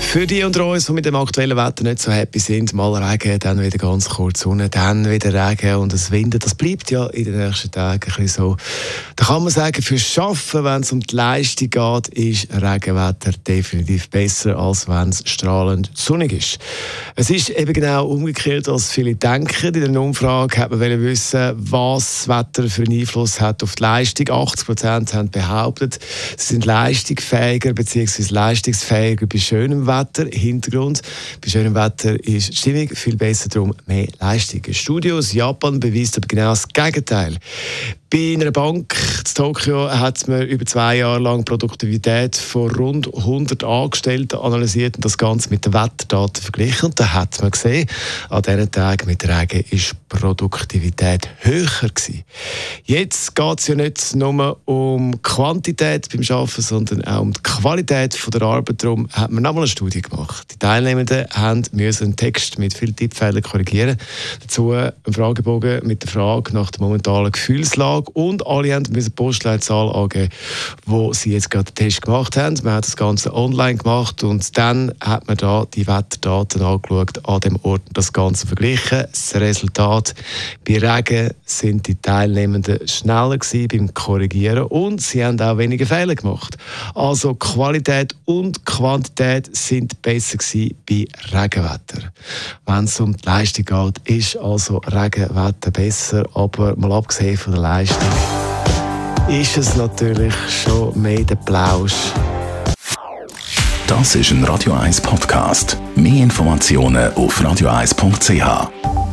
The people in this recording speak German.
für die unter uns, die mit dem aktuellen Wetter nicht so happy sind, mal Regen, dann wieder ganz kurz Sonne, dann wieder Regen und das Winden, das bleibt ja in den nächsten Tagen ein so. Da kann man sagen, für Schaffen, wenn es um die Leistung geht, ist Regenwetter definitiv besser, als wenn es strahlend sonnig ist. Es ist eben genau umgekehrt, als viele denken. In der Umfrage hat man wissen, was das Wetter für einen Einfluss hat auf die Leistung. 80 Prozent haben behauptet, sie sind leistungsfähiger bzw. leistungsfähiger bei schönem Wetter. Hintergrund, bei schönem Wetter ist die Stimmung viel besser, darum mehr Leistung. Ein Studio aus Japan beweist aber genau das Gegenteil. Bei einer Bank in Tokio hat man über zwei Jahre lang Produktivität von rund 100 Angestellten analysiert und das Ganze mit den Wetterdaten verglichen. Und da hat man gesehen, an diesen Tagen mit Regen ist Produktivität höher gewesen. Jetzt geht es ja nicht nur um Quantität beim Arbeiten, sondern auch um die Qualität der Arbeit. Darum hat man nochmal eine Studie gemacht. Die Teilnehmenden haben müssen einen Text mit vielen Tippfehlern korrigieren. Dazu einen Fragebogen mit der Frage nach der momentanen Gefühlslage Tag und alle haben eine Postleitzahl angeben, wo sie jetzt gerade den Test gemacht haben. Man hat das Ganze online gemacht und dann hat man da die Wetterdaten angeschaut, an dem Ort das Ganze verglichen. Das Resultat, bei Regen sind die Teilnehmenden schneller gewesen beim Korrigieren und sie haben auch weniger Fehler gemacht. Also Qualität und Quantität sind besser gewesen bei Regenwetter. Wenn es um die Leistung geht, ist also Regenwetter besser, aber mal abgesehen von der Leistung Leistung ist es natürlich schon mehr der Plausch. Das ist ein Radio 1 Podcast. Mehr Informationen auf radio1.ch.